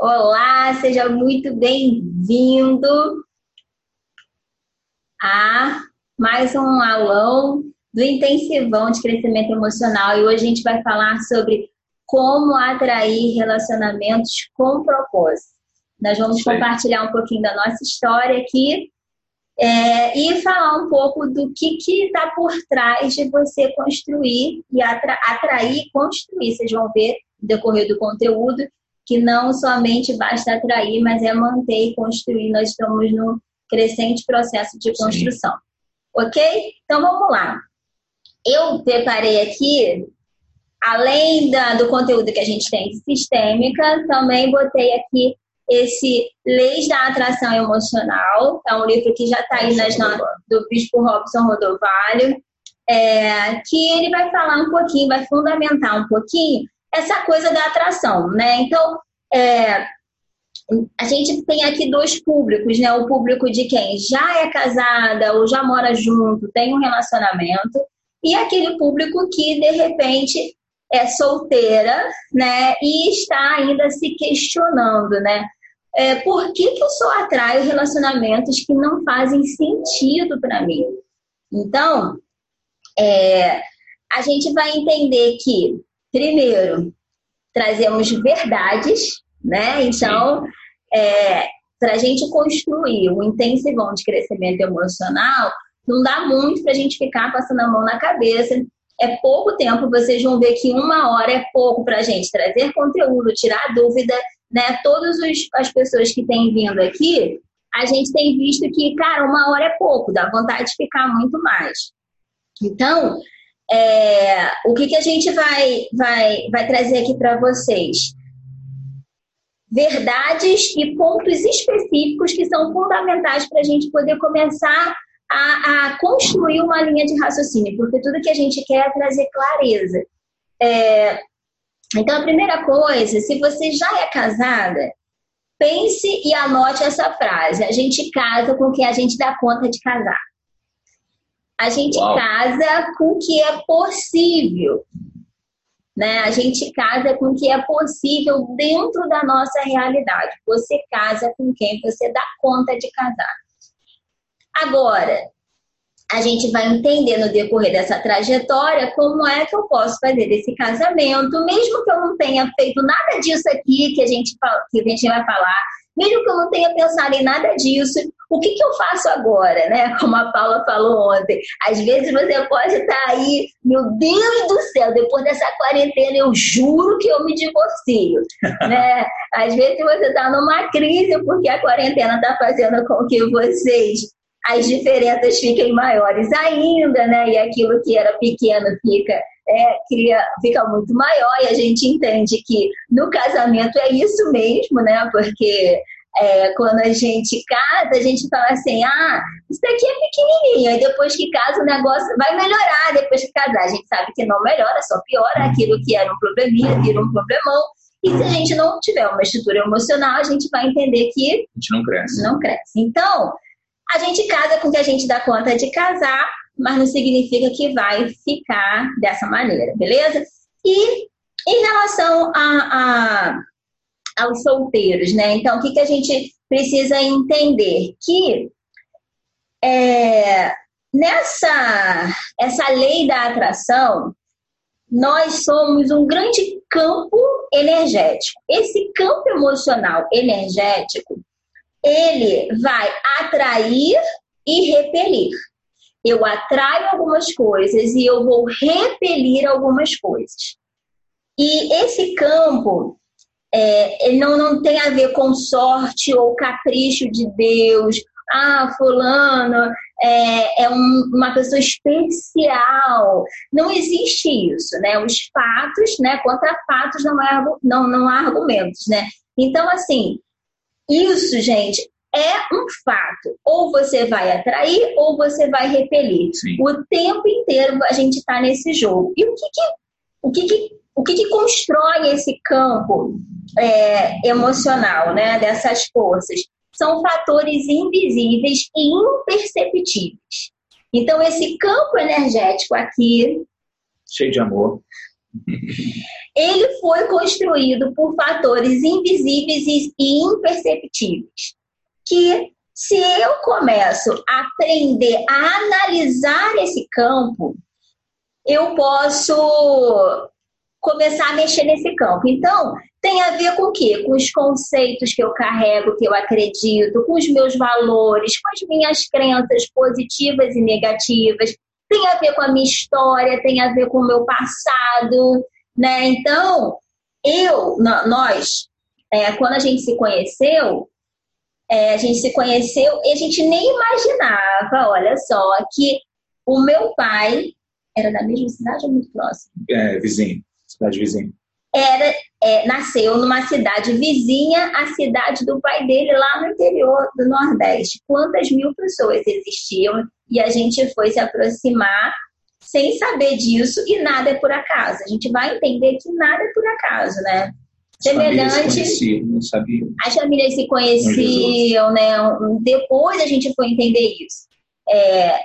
Olá, seja muito bem-vindo a mais um aulão do Intensivão de Crescimento Emocional. E hoje a gente vai falar sobre como atrair relacionamentos com propósito. Nós vamos Sim. compartilhar um pouquinho da nossa história aqui é, e falar um pouco do que está por trás de você construir e atra atrair e construir. Vocês vão ver no decorrer do conteúdo que não somente basta atrair, mas é manter e construir. Nós estamos num crescente processo de construção. Sim. Ok? Então vamos lá. Eu preparei aqui, além da, do conteúdo que a gente tem sistêmica, também botei aqui esse Leis da Atração Emocional, é um livro que já está aí nas do Bispo Robson Rodovalho, é, que ele vai falar um pouquinho, vai fundamentar um pouquinho essa coisa da atração, né? Então, é, a gente tem aqui dois públicos, né? O público de quem já é casada ou já mora junto, tem um relacionamento, e aquele público que de repente é solteira, né? E está ainda se questionando, né? é, por que, que eu só atraio relacionamentos que não fazem sentido para mim? Então, é, a gente vai entender que, primeiro, trazemos verdades, né? Então, é, para a gente construir um intensivão de crescimento emocional, não dá muito para a gente ficar passando a mão na cabeça. É pouco tempo, vocês vão ver que uma hora é pouco para a gente trazer conteúdo, tirar dúvida né? Todas as pessoas que têm vindo aqui, a gente tem visto que, cara, uma hora é pouco, dá vontade de ficar muito mais. Então, é, o que, que a gente vai, vai, vai trazer aqui para vocês? Verdades e pontos específicos que são fundamentais para a gente poder começar a, a, construir uma linha de raciocínio, porque tudo que a gente quer é trazer clareza. É, então, a primeira coisa, se você já é casada, pense e anote essa frase. A gente casa com o que a gente dá conta de casar. A gente Uau. casa com o que é possível. Né? A gente casa com o que é possível dentro da nossa realidade. Você casa com quem você dá conta de casar. Agora, a gente vai entender no decorrer dessa trajetória como é que eu posso fazer esse casamento, mesmo que eu não tenha feito nada disso aqui que a gente, que a gente vai falar, mesmo que eu não tenha pensado em nada disso, o que, que eu faço agora, né? Como a Paula falou ontem. Às vezes você pode estar aí, meu Deus do céu, depois dessa quarentena eu juro que eu me divorcio, né? Às vezes você está numa crise porque a quarentena está fazendo com que vocês as diferenças fiquem maiores ainda, né? E aquilo que era pequeno fica, é, cria, fica muito maior, e a gente entende que no casamento é isso mesmo, né? Porque é, quando a gente casa, a gente fala assim, ah, isso daqui é pequenininho, e depois que casa o negócio vai melhorar depois que casar. A gente sabe que não melhora, só piora aquilo que era um probleminha, vira um problemão. E se a gente não tiver uma estrutura emocional, a gente vai entender que a gente não cresce. Não cresce. Então, a gente casa com o que a gente dá conta de casar, mas não significa que vai ficar dessa maneira, beleza? E em relação a, a aos solteiros, né? Então, o que, que a gente precisa entender? Que é, nessa essa lei da atração, nós somos um grande campo energético. Esse campo emocional energético, ele vai atrair e repelir. Eu atraio algumas coisas e eu vou repelir algumas coisas. E esse campo, é, ele não, não tem a ver com sorte ou capricho de Deus. Ah, fulano é, é um, uma pessoa especial. Não existe isso, né? Os fatos, né? Contra fatos não, é, não, não há argumentos, né? Então, assim, isso, gente, é um fato. Ou você vai atrair ou você vai repelir. Sim. O tempo inteiro a gente está nesse jogo. E o que, que o que, que, o que, que constrói esse campo é, emocional, né, dessas forças? São fatores invisíveis e imperceptíveis. Então, esse campo energético aqui. Cheio de amor. Ele foi construído por fatores invisíveis e imperceptíveis, que se eu começo a aprender a analisar esse campo, eu posso começar a mexer nesse campo. Então, tem a ver com o quê? Com os conceitos que eu carrego, que eu acredito, com os meus valores, com as minhas crenças positivas e negativas. Tem a ver com a minha história, tem a ver com o meu passado, né? Então, eu, nós, é, quando a gente se conheceu, é, a gente se conheceu e a gente nem imaginava, olha só, que o meu pai era da mesma cidade ou muito próximo? É, vizinho, cidade vizinha. Era, é, nasceu numa cidade vizinha à cidade do pai dele, lá no interior do Nordeste. Quantas mil pessoas existiam e a gente foi se aproximar sem saber disso e nada é por acaso. A gente vai entender que nada é por acaso, né? Semelhante. As famílias se conheciam, né? Depois a gente foi entender isso. É,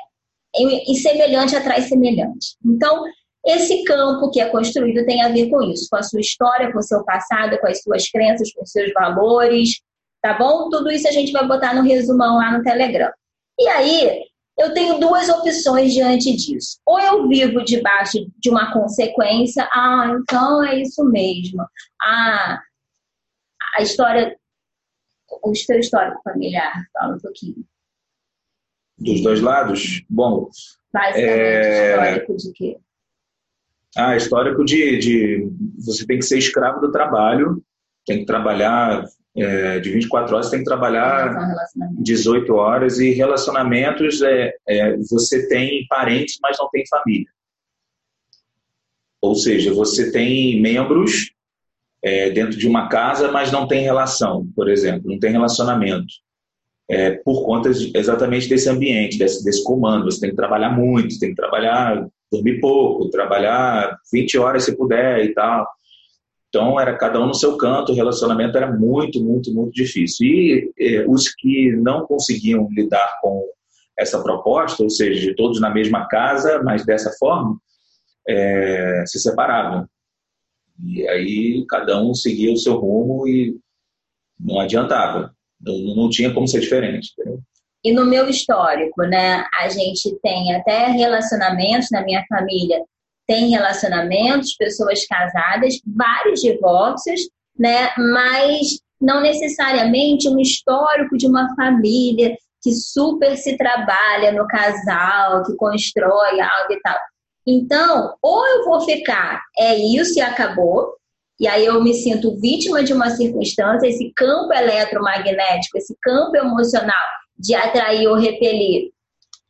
e semelhante atrai semelhante. Então, esse campo que é construído tem a ver com isso, com a sua história, com o seu passado, com as suas crenças, com os seus valores, tá bom? Tudo isso a gente vai botar no resumão lá no Telegram. E aí, eu tenho duas opções diante disso. Ou eu vivo debaixo de uma consequência, ah, então é isso mesmo. Ah, a história, o seu histórico familiar, fala um pouquinho dos dois lados? Bom. é... histórico de quê? Ah, histórico de, de. Você tem que ser escravo do trabalho, tem que trabalhar é, de 24 horas, tem que trabalhar 18 horas, e relacionamentos, é, é, você tem parentes, mas não tem família. Ou seja, você tem membros é, dentro de uma casa, mas não tem relação, por exemplo, não tem relacionamento é, por conta exatamente desse ambiente, desse, desse comando. Você tem que trabalhar muito, tem que trabalhar, dormir pouco, trabalhar 20 horas se puder e tal. Então, era cada um no seu canto, o relacionamento era muito, muito, muito difícil. E é, os que não conseguiam lidar com essa proposta, ou seja, todos na mesma casa, mas dessa forma, é, se separavam. E aí cada um seguia o seu rumo e não adiantava. Não, não tinha como ser diferente. Entendeu? E no meu histórico, né, a gente tem até relacionamentos na minha família, tem relacionamentos, pessoas casadas, vários divórcios, né, mas não necessariamente um histórico de uma família que super se trabalha no casal, que constrói algo e tal. Então, ou eu vou ficar, é isso e acabou, e aí eu me sinto vítima de uma circunstância, esse campo eletromagnético, esse campo emocional de atrair ou repelir,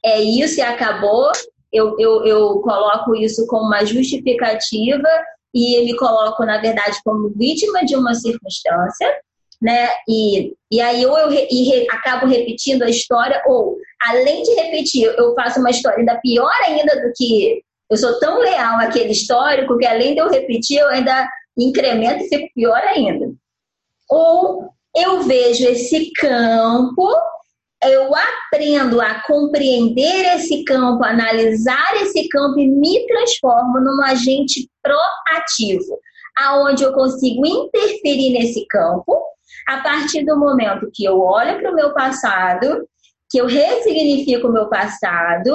é isso e acabou. Eu, eu, eu coloco isso como uma justificativa e me coloco, na verdade, como vítima de uma circunstância, né? E, e aí ou eu re, re, acabo repetindo a história, ou além de repetir, eu faço uma história ainda pior ainda do que eu sou tão leal àquele histórico que além de eu repetir, eu ainda incrementa e fica pior ainda. Ou eu vejo esse campo, eu aprendo a compreender esse campo, analisar esse campo e me transformo num agente proativo, aonde eu consigo interferir nesse campo a partir do momento que eu olho para o meu passado, que eu ressignifico o meu passado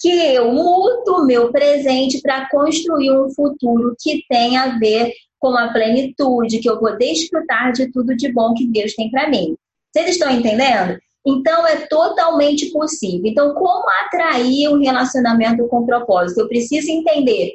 que eu mudo o meu presente para construir um futuro que tenha a ver com a plenitude, que eu vou desfrutar de tudo de bom que Deus tem para mim. Vocês estão entendendo? Então é totalmente possível. Então, como atrair um relacionamento com propósito? Eu preciso entender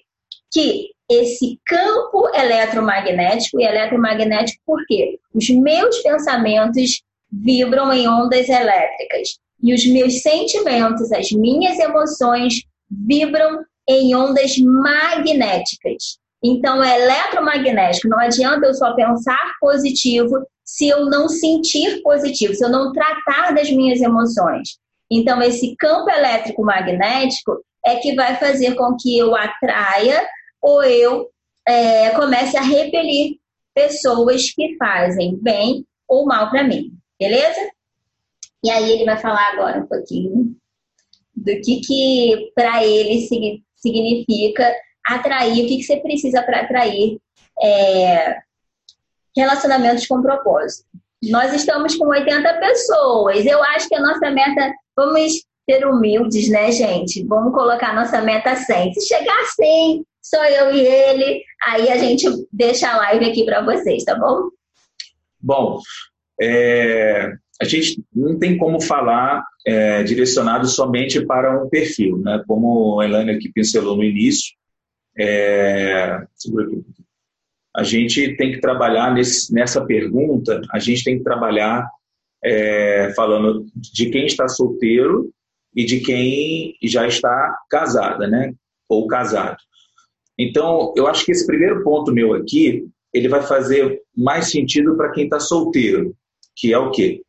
que esse campo eletromagnético e eletromagnético por quê? Os meus pensamentos vibram em ondas elétricas e os meus sentimentos, as minhas emoções vibram em ondas magnéticas. Então, é eletromagnético. Não adianta eu só pensar positivo se eu não sentir positivo, se eu não tratar das minhas emoções. Então, esse campo elétrico magnético é que vai fazer com que eu atraia ou eu é, comece a repelir pessoas que fazem bem ou mal para mim. Beleza? E aí ele vai falar agora um pouquinho do que, que para ele significa atrair, o que, que você precisa para atrair é, relacionamentos com propósito. Nós estamos com 80 pessoas. Eu acho que a nossa meta, vamos ser humildes, né, gente? Vamos colocar nossa meta 100. Se chegar a 100, sou eu e ele, aí a gente deixa a live aqui para vocês, tá bom? Bom, é, a gente não tem como falar é, direcionado somente para um perfil, né? Como a Elaine aqui pincelou no início, é, a gente tem que trabalhar nesse, nessa pergunta, a gente tem que trabalhar é, falando de quem está solteiro e de quem já está casada, né? Ou casado. Então, eu acho que esse primeiro ponto meu aqui, ele vai fazer mais sentido para quem está solteiro, que é o quê?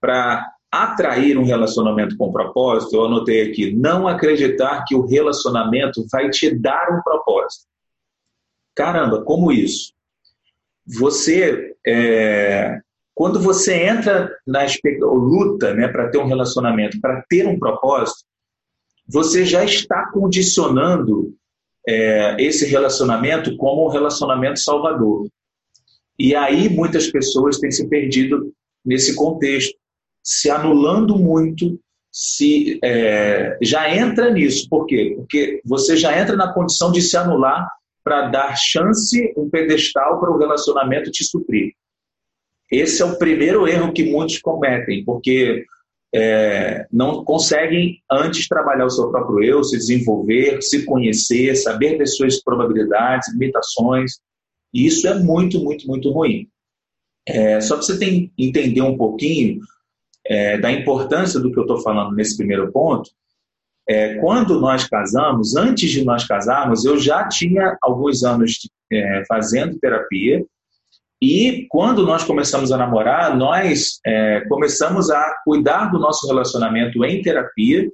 Para atrair um relacionamento com propósito, eu anotei aqui, não acreditar que o relacionamento vai te dar um propósito. Caramba, como isso? Você, é, quando você entra na luta né, para ter um relacionamento, para ter um propósito, você já está condicionando é, esse relacionamento como um relacionamento salvador. E aí muitas pessoas têm se perdido nesse contexto, se anulando muito, se é, já entra nisso. Por quê? Porque você já entra na condição de se anular para dar chance, um pedestal para o relacionamento te suprir. Esse é o primeiro erro que muitos cometem, porque é, não conseguem antes trabalhar o seu próprio eu, se desenvolver, se conhecer, saber das suas probabilidades, limitações. E isso é muito, muito, muito ruim. É, só para você tem, entender um pouquinho é, da importância do que eu estou falando nesse primeiro ponto, é, quando nós casamos, antes de nós casarmos, eu já tinha alguns anos é, fazendo terapia e quando nós começamos a namorar, nós é, começamos a cuidar do nosso relacionamento em terapia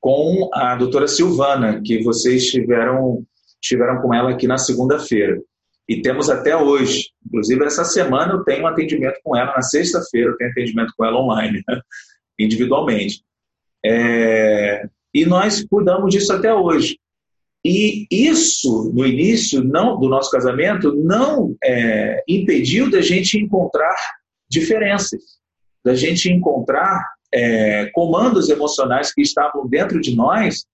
com a doutora Silvana, que vocês tiveram, tiveram com ela aqui na segunda-feira. E temos até hoje. Inclusive, essa semana eu tenho um atendimento com ela, na sexta-feira eu tenho atendimento com ela online, né? individualmente. É, e nós cuidamos disso até hoje. E isso, no início não, do nosso casamento, não é, impediu da gente encontrar diferenças, da gente encontrar é, comandos emocionais que estavam dentro de nós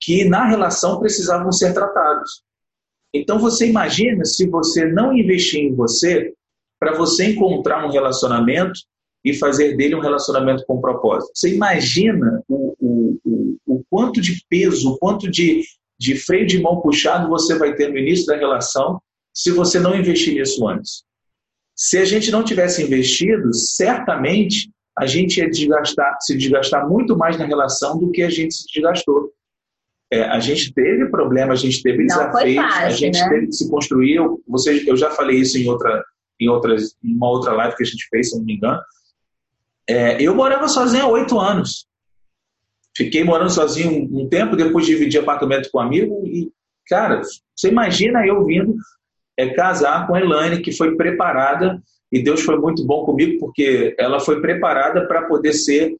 que na relação precisavam ser tratados. Então você imagina se você não investir em você para você encontrar um relacionamento e fazer dele um relacionamento com propósito. Você imagina o, o, o, o quanto de peso, o quanto de de freio de mão puxado você vai ter no início da relação se você não investir nisso antes. Se a gente não tivesse investido, certamente a gente ia desgastar, se desgastar muito mais na relação do que a gente se desgastou. É, a gente teve problemas, a gente teve desafios, fácil, a gente né? teve que se construir. Eu, você, eu já falei isso em outra, em outras, em uma outra live que a gente fez, se não me engano. É, eu morava sozinho há oito anos. Fiquei morando sozinho um, tempo, depois dividi apartamento com um amigo e, cara, você imagina eu vindo é, casar com a Elaine, que foi preparada, e Deus foi muito bom comigo, porque ela foi preparada para poder ser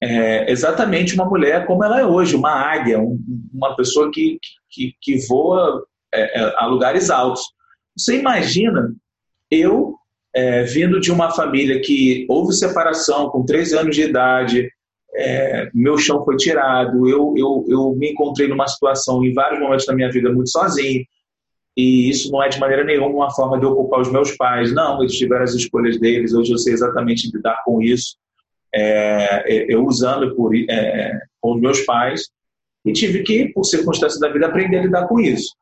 é, exatamente uma mulher como ela é hoje, uma águia, um, uma pessoa que, que, que voa é, é a lugares altos. Você imagina eu é, vindo de uma família que houve separação com 13 anos de idade, é, meu chão foi tirado, eu, eu, eu me encontrei numa situação em vários momentos da minha vida muito sozinho, e isso não é de maneira nenhuma uma forma de ocupar os meus pais, não, eles tiveram as escolhas deles, hoje eu sei exatamente lidar com isso, é, eu usando por, é, com os meus pais, e tive que, por circunstâncias da vida, aprender a lidar com isso.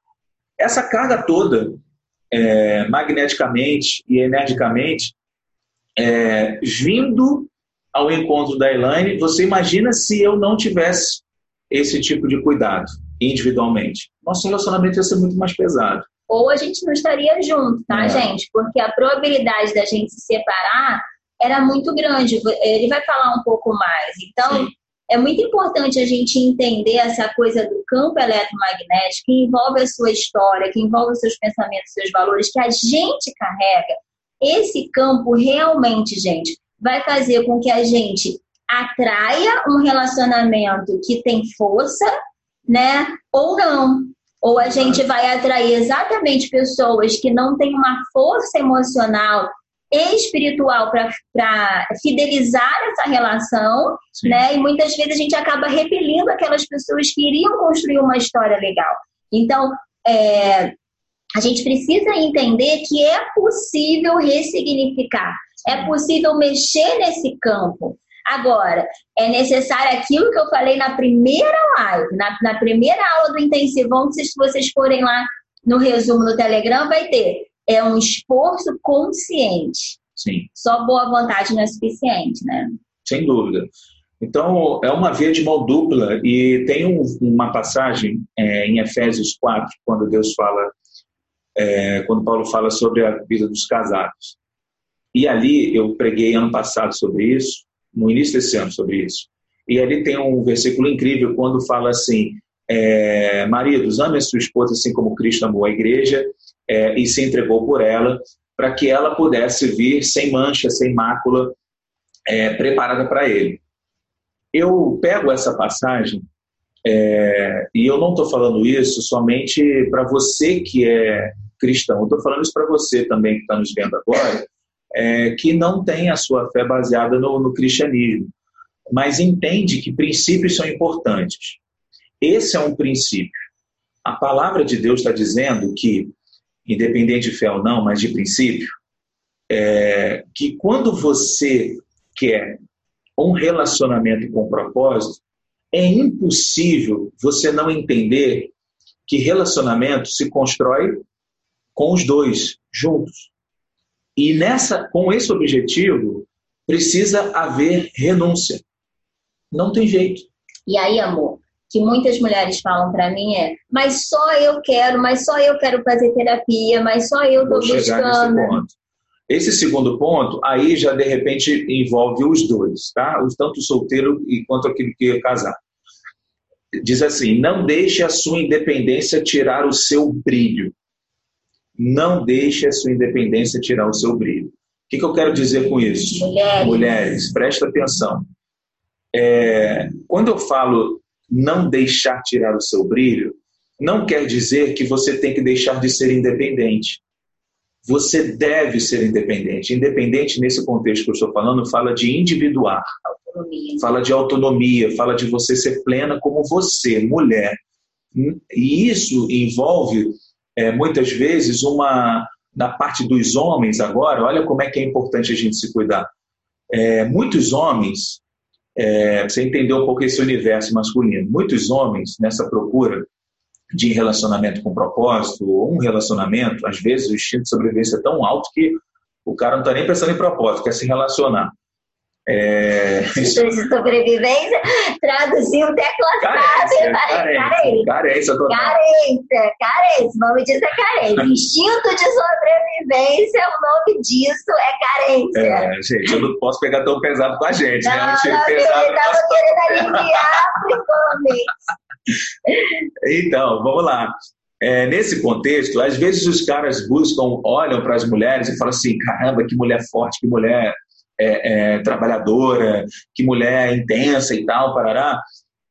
Essa carga toda, é, magneticamente e energicamente, é, vindo ao encontro da Elaine, você imagina se eu não tivesse esse tipo de cuidado individualmente? Nosso relacionamento ia ser muito mais pesado. Ou a gente não estaria junto, tá, é. gente? Porque a probabilidade da gente se separar era muito grande. Ele vai falar um pouco mais. Então, Sim. é muito importante a gente entender essa coisa do campo eletromagnético que envolve a sua história, que envolve os seus pensamentos, seus valores, que a gente carrega. Esse campo realmente, gente, vai fazer com que a gente atraia um relacionamento que tem força, né? Ou não. Ou a gente vai atrair exatamente pessoas que não têm uma força emocional espiritual para fidelizar essa relação, Sim. né? E muitas vezes a gente acaba repelindo aquelas pessoas que iriam construir uma história legal. Então, é, a gente precisa entender que é possível ressignificar, é possível mexer nesse campo. Agora, é necessário aquilo que eu falei na primeira live, na, na primeira aula do intensivão, se vocês forem lá no resumo no Telegram, vai ter é um esforço consciente. Sim. Só boa vontade não é suficiente, né? Sem dúvida. Então, é uma via de mão dupla e tem um, uma passagem é, em Efésios 4, quando Deus fala, é, quando Paulo fala sobre a vida dos casados. E ali eu preguei ano passado sobre isso, no início desse ano sobre isso. E ali tem um versículo incrível quando fala assim: é, maridos, ame a sua esposa assim como Cristo amou a igreja é, e se entregou por ela, para que ela pudesse vir sem mancha, sem mácula, é, preparada para ele. Eu pego essa passagem é, e eu não estou falando isso somente para você que é cristão, estou falando isso para você também que está nos vendo agora, é, que não tem a sua fé baseada no, no cristianismo, mas entende que princípios são importantes. Esse é um princípio. A palavra de Deus está dizendo que independente de fé ou não, mas de princípio, é que quando você quer um relacionamento com propósito, é impossível você não entender que relacionamento se constrói com os dois juntos. E nessa, com esse objetivo, precisa haver renúncia. Não tem jeito. E aí, amor, que muitas mulheres falam para mim é: mas só eu quero, mas só eu quero fazer terapia, mas só eu estou buscando. Esse segundo ponto, aí já de repente envolve os dois, tá? Tanto o solteiro quanto aquele que é casar. Diz assim: não deixe a sua independência tirar o seu brilho. Não deixe a sua independência tirar o seu brilho. O que, que eu quero dizer com isso? Mulheres, Mulheres presta atenção. É, quando eu falo não deixar tirar o seu brilho, não quer dizer que você tem que deixar de ser independente. Você deve ser independente. Independente, nesse contexto que eu estou falando, fala de individuar. Autonomia. Fala de autonomia, fala de você ser plena como você, mulher. E isso envolve, é, muitas vezes, uma. Na parte dos homens, agora, olha como é que é importante a gente se cuidar. É, muitos homens é, você entender um pouco esse universo masculino. Muitos homens, nessa procura de relacionamento com propósito, ou um relacionamento, às vezes o instinto de sobrevivência é tão alto que o cara não está nem pensando em propósito, quer se relacionar. É... de sobrevivência, traduziu declassado. Carência, carência, carência, carência, carência, o nome disso é carência. Instinto de sobrevivência, o nome disso é carência. É, gente, eu não posso pegar tão pesado com a gente, não, né? Não, não, pesado eu estava querendo aliviar Então, vamos lá. É, nesse contexto, às vezes os caras buscam, olham para as mulheres e falam assim: caramba, que mulher forte, que mulher é, é, trabalhadora, que mulher intensa e tal, parará.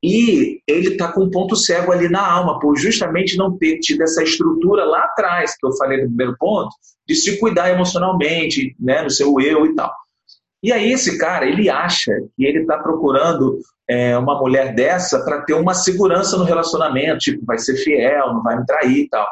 E ele está com um ponto cego ali na alma, por justamente não ter tido essa estrutura lá atrás, que eu falei no primeiro ponto, de se cuidar emocionalmente, né, no seu eu e tal. E aí esse cara, ele acha que ele está procurando é, uma mulher dessa para ter uma segurança no relacionamento, tipo, vai ser fiel, não vai me trair e tal.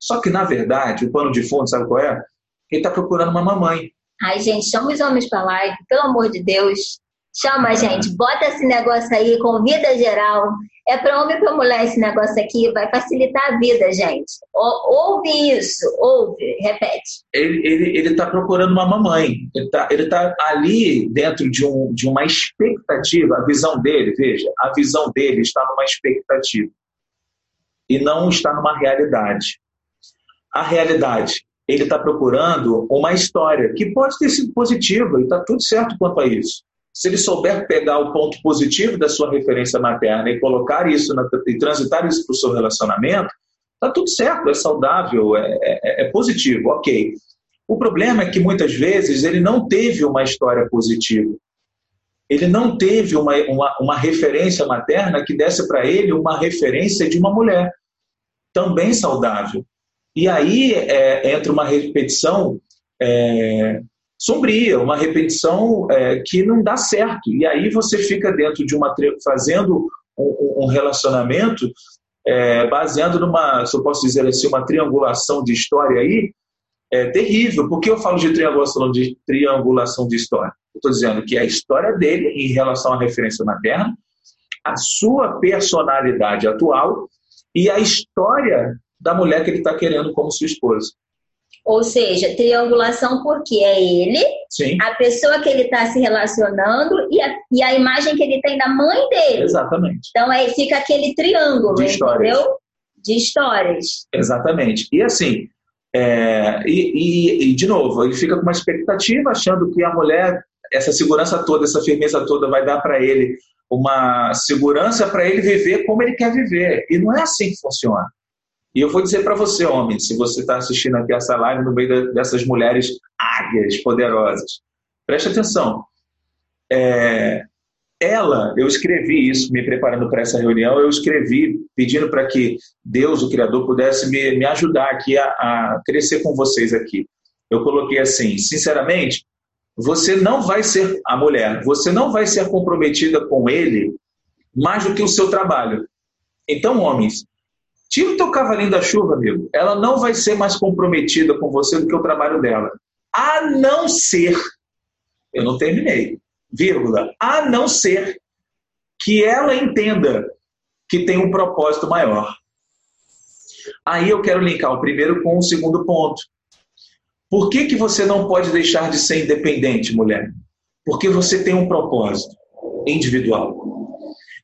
Só que, na verdade, o pano de fundo, sabe qual é? Ele está procurando uma mamãe. Ai, gente, chama os homens para live, pelo amor de Deus. Chama, gente, bota esse negócio aí, convida geral. É para homem e para mulher esse negócio aqui, vai facilitar a vida, gente. ouve isso, ouve, repete. Ele está procurando uma mamãe. Ele está ele tá ali dentro de, um, de uma expectativa. A visão dele, veja, a visão dele está numa expectativa e não está numa realidade. A realidade ele está procurando uma história que pode ter sido positiva e está tudo certo quanto a isso. Se ele souber pegar o ponto positivo da sua referência materna e colocar isso na, e transitar isso para o seu relacionamento, está tudo certo, é saudável, é, é, é positivo, ok. O problema é que muitas vezes ele não teve uma história positiva. Ele não teve uma, uma, uma referência materna que desse para ele uma referência de uma mulher. também saudável. E aí é, entra uma repetição é, sombria, uma repetição é, que não dá certo. E aí você fica dentro de uma fazendo um, um relacionamento é, baseando numa, se eu posso dizer assim, uma triangulação de história aí, é terrível. Por que eu falo de triangulação de, triangulação de história? estou dizendo que a história dele em relação à referência materna, a sua personalidade atual e a história da mulher que ele está querendo como sua esposa. Ou seja, triangulação porque é ele, Sim. a pessoa que ele está se relacionando e a, e a imagem que ele tem da mãe dele. Exatamente. Então aí fica aquele triângulo, de histórias. entendeu? De histórias. Exatamente. E assim, é, e, e, e, de novo, ele fica com uma expectativa, achando que a mulher, essa segurança toda, essa firmeza toda, vai dar para ele uma segurança para ele viver como ele quer viver. E não é assim que funciona. E eu vou dizer para você, homem, se você está assistindo aqui essa live no meio dessas mulheres águias poderosas, preste atenção. É, ela, eu escrevi isso, me preparando para essa reunião, eu escrevi pedindo para que Deus, o Criador, pudesse me, me ajudar aqui a, a crescer com vocês aqui. Eu coloquei assim, sinceramente, você não vai ser a mulher, você não vai ser comprometida com ele mais do que o seu trabalho. Então, homens, Tira o teu cavalinho da chuva, amigo. Ela não vai ser mais comprometida com você do que o trabalho dela. A não ser, eu não terminei, vírgula, a não ser que ela entenda que tem um propósito maior. Aí eu quero linkar o primeiro com o segundo ponto. Por que, que você não pode deixar de ser independente, mulher? Porque você tem um propósito individual.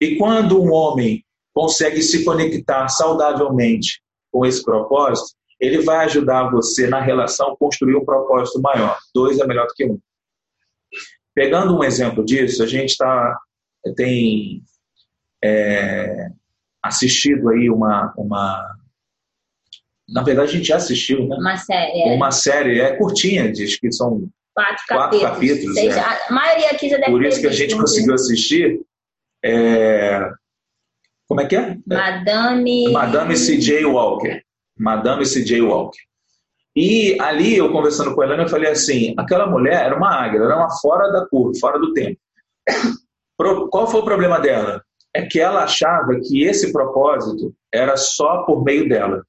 E quando um homem consegue se conectar saudavelmente com esse propósito, ele vai ajudar você na relação a construir um propósito maior. Dois é melhor do que um. Pegando um exemplo disso, a gente tá, tem é, assistido aí uma, uma. Na verdade, a gente já assistiu, né? Uma série. É. Uma série, é curtinha, diz que são quatro, quatro capítulos. capítulos é. A maioria aqui já deve Por isso que a gente conseguiu assistir. É, como é que é? Madame. Madame C.J. Walker. Madame C.J. Walker. E ali, eu conversando com a Helena, eu falei assim: aquela mulher era uma águia, era uma fora da curva, fora do tempo. Qual foi o problema dela? É que ela achava que esse propósito era só por meio dela.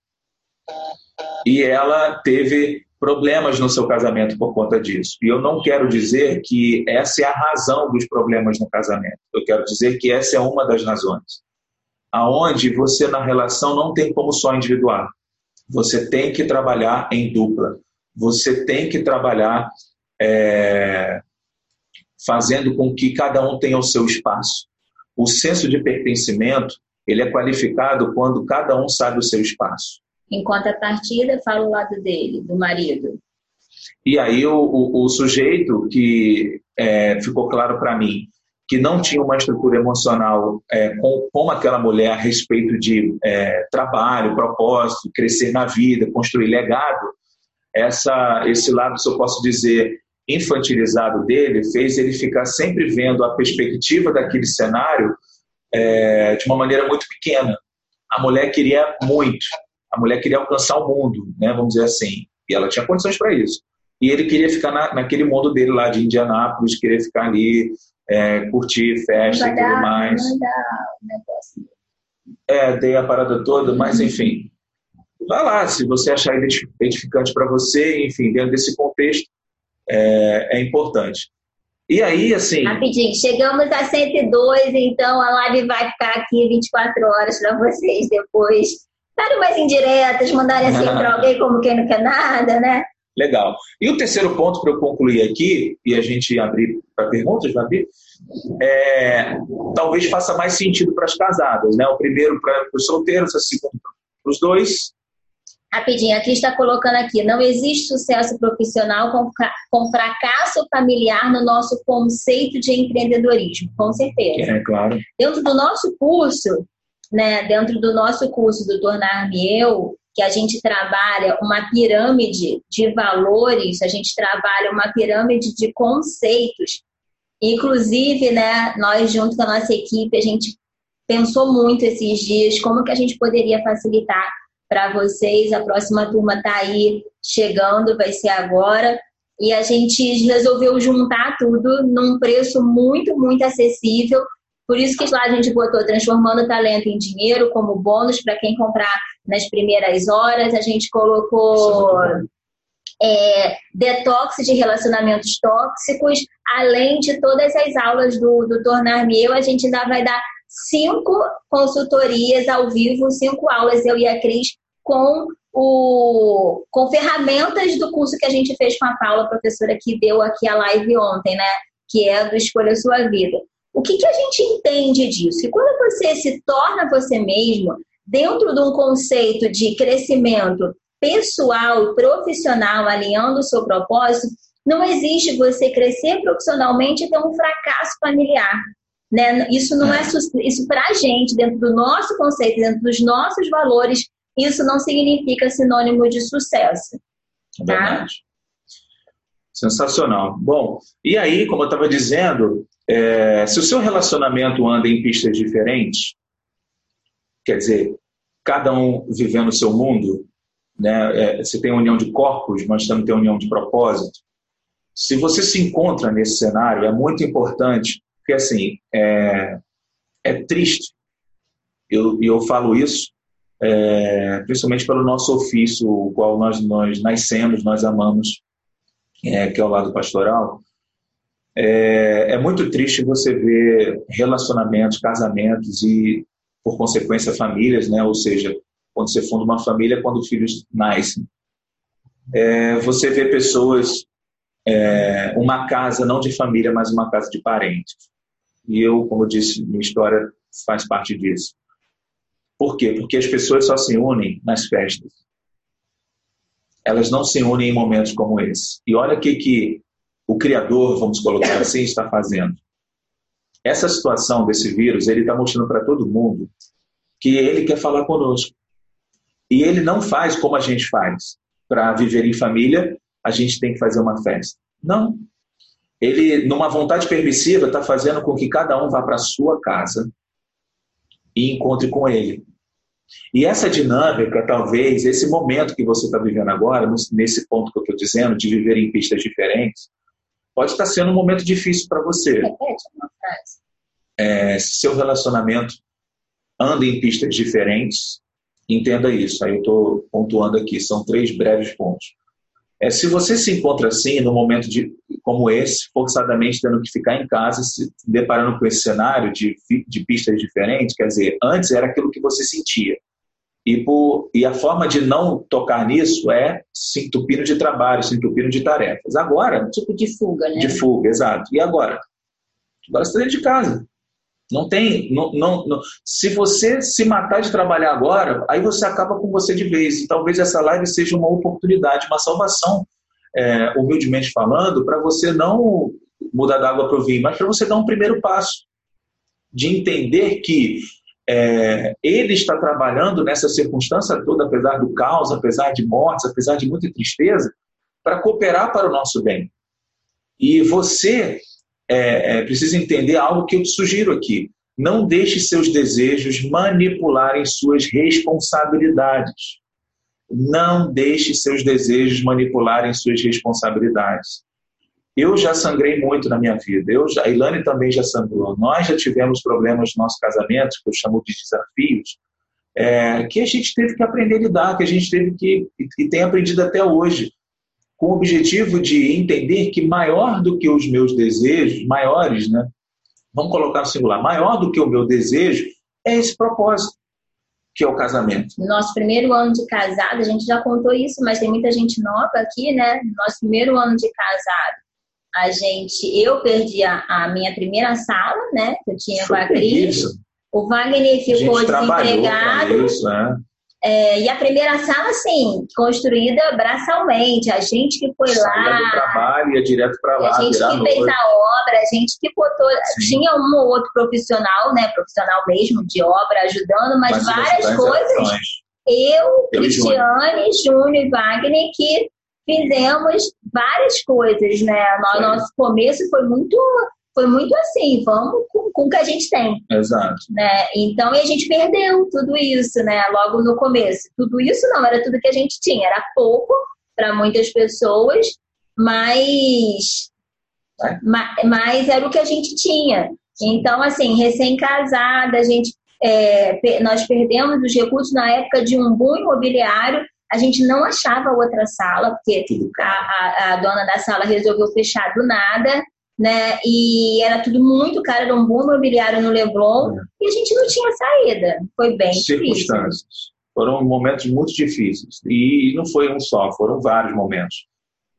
E ela teve problemas no seu casamento por conta disso. E eu não quero dizer que essa é a razão dos problemas no casamento. Eu quero dizer que essa é uma das razões aonde você na relação não tem como só individual. Você tem que trabalhar em dupla. Você tem que trabalhar é, fazendo com que cada um tenha o seu espaço. O senso de pertencimento ele é qualificado quando cada um sabe o seu espaço. Em contrapartida, fala o lado dele, do marido. E aí o, o, o sujeito que é, ficou claro para mim que não tinha uma estrutura emocional é, com, aquela mulher a respeito de é, trabalho, propósito, crescer na vida, construir legado, essa, esse lado, se eu posso dizer, infantilizado dele, fez ele ficar sempre vendo a perspectiva daquele cenário é, de uma maneira muito pequena. A mulher queria muito, a mulher queria alcançar o mundo, né, vamos dizer assim, e ela tinha condições para isso. E ele queria ficar na, naquele mundo dele lá de Indianápolis, queria ficar ali é, curtir festa e tudo mais. É, dei a parada toda, mas enfim. Vai lá, se você achar identificante para você, enfim, dentro desse contexto, é, é importante. E aí, assim. Rapidinho, chegamos a 102, então a live vai ficar aqui 24 horas para vocês depois darem mais indiretas, mandarem assim para alguém como quem não quer nada, né? Legal. E o terceiro ponto para eu concluir aqui, e a gente abrir para perguntas, Gabi, é, talvez faça mais sentido para as casadas, né? O primeiro para os solteiros, o segundo para os dois. Rapidinho, aqui está colocando aqui, não existe sucesso profissional com, com fracasso familiar no nosso conceito de empreendedorismo, com certeza. É, claro. Dentro do nosso curso, né, dentro do nosso curso do Tornar-me Eu, que a gente trabalha uma pirâmide de valores, a gente trabalha uma pirâmide de conceitos. Inclusive, né, nós junto com a nossa equipe, a gente pensou muito esses dias como que a gente poderia facilitar para vocês. A próxima turma está aí chegando, vai ser agora. E a gente resolveu juntar tudo num preço muito, muito acessível. Por isso que lá a gente botou transformando talento em dinheiro como bônus para quem comprar nas primeiras horas. A gente colocou é, detox de relacionamentos tóxicos, além de todas as aulas do, do Tornar-me Eu, a gente ainda vai dar cinco consultorias ao vivo, cinco aulas, eu e a Cris, com, o, com ferramentas do curso que a gente fez com a Paula, professora que deu aqui a live ontem, né? Que é do Escolha Sua Vida. O que, que a gente entende disso? Que quando você se torna você mesmo, dentro de um conceito de crescimento pessoal e profissional, alinhando o seu propósito, não existe você crescer profissionalmente e ter um fracasso familiar. Né? Isso não é, é. isso para a gente, dentro do nosso conceito, dentro dos nossos valores, isso não significa sinônimo de sucesso. É tá? Verdade. Sensacional. Bom, e aí, como eu estava dizendo, é, se o seu relacionamento anda em pistas diferentes, quer dizer, cada um vivendo o seu mundo, né, é, você tem união de corpos, mas também tem união de propósito. Se você se encontra nesse cenário, é muito importante porque, assim, é, é triste, e eu, eu falo isso, é, principalmente pelo nosso ofício, o qual nós, nós nascemos, nós amamos, é, que é o lado pastoral. É, é muito triste você ver relacionamentos, casamentos e, por consequência, famílias, né? ou seja, quando você funda uma família, quando filhos nascem. É, você vê pessoas, é, uma casa não de família, mas uma casa de parentes. E eu, como eu disse, minha história faz parte disso. Por quê? Porque as pessoas só se unem nas festas. Elas não se unem em momentos como esse. E olha que, que o Criador, vamos colocar assim, está fazendo. Essa situação desse vírus, ele está mostrando para todo mundo que ele quer falar conosco. E ele não faz como a gente faz. Para viver em família, a gente tem que fazer uma festa. Não ele, numa vontade permissiva, está fazendo com que cada um vá para sua casa e encontre com ele. E essa dinâmica, talvez, esse momento que você está vivendo agora, nesse ponto que eu estou dizendo, de viver em pistas diferentes, pode estar sendo um momento difícil para você. Repete uma frase. É, seu relacionamento anda em pistas diferentes, entenda isso. Aí eu estou pontuando aqui, são três breves pontos. É, se você se encontra assim, num momento de, como esse, forçadamente tendo que ficar em casa, se deparando com esse cenário de, de pistas diferentes, quer dizer, antes era aquilo que você sentia. E, por, e a forma de não tocar nisso é se entupindo de trabalho, se entupindo de tarefas. Agora. Tipo de fuga, né? De fuga, exato. E agora? Agora você está dentro de casa. Não tem. Não, não, não, se você se matar de trabalhar agora, aí você acaba com você de vez. E talvez essa live seja uma oportunidade, uma salvação, é, humildemente falando, para você não mudar da água para o vinho, mas para você dar um primeiro passo de entender que é, ele está trabalhando nessa circunstância toda, apesar do caos, apesar de mortes, apesar de muita tristeza, para cooperar para o nosso bem. E você é, é, precisa entender algo que eu te sugiro aqui. Não deixe seus desejos manipularem suas responsabilidades. Não deixe seus desejos manipularem suas responsabilidades. Eu já sangrei muito na minha vida. Eu a Ilane também já sangrou. Nós já tivemos problemas no nosso casamento, que eu chamo de desafios, é, que a gente teve que aprender a lidar, que a gente teve que e tem aprendido até hoje com o objetivo de entender que maior do que os meus desejos, maiores, né? Vamos colocar no singular, maior do que o meu desejo é esse propósito, que é o casamento. No nosso primeiro ano de casado, a gente já contou isso, mas tem muita gente nova aqui, né? No nosso primeiro ano de casado, a gente, eu perdi a, a minha primeira sala, né? Que eu tinha com a Cris. O Wagner ficou desempregado. Isso, né? É, e a primeira sala, assim, construída braçalmente, a gente que foi Saía lá. do trabalho, ia direto para lá. A gente que fez noite. a obra, a gente que botou. Sim. Tinha um ou outro profissional, né? Profissional mesmo, de obra, ajudando, mas, mas várias coisas. Eu, Cristiane, Júnior e Wagner, que fizemos várias coisas, né? O nosso começo foi muito foi muito assim, vamos com, com o que a gente tem. Exato. Né? Então, e a gente perdeu tudo isso, né? Logo no começo. Tudo isso não, era tudo que a gente tinha. Era pouco para muitas pessoas, mas, é. mas era o que a gente tinha. Então, assim, recém-casada, a gente é, nós perdemos os recursos na época de um boom imobiliário. A gente não achava outra sala, porque a, a, a dona da sala resolveu fechar do nada né? E era tudo muito caro, era um boom imobiliário no Leblon é. e a gente não tinha saída. Foi bem Circunstâncias. Difícil. Foram momentos muito difíceis. E não foi um só, foram vários momentos.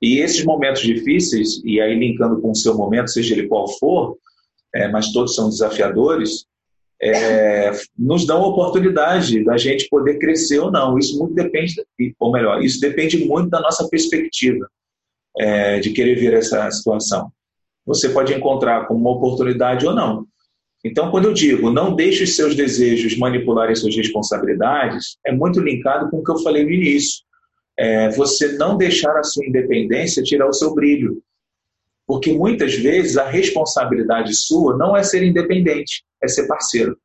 E esses momentos difíceis, e aí linkando com o seu momento, seja ele qual for, é, mas todos são desafiadores, é, nos dão a oportunidade da gente poder crescer ou não. Isso muito depende, ou melhor, isso depende muito da nossa perspectiva é, de querer ver essa situação você pode encontrar como uma oportunidade ou não. Então, quando eu digo não deixe os seus desejos manipularem suas responsabilidades, é muito linkado com o que eu falei no início. É você não deixar a sua independência tirar o seu brilho. Porque muitas vezes a responsabilidade sua não é ser independente, é ser parceiro.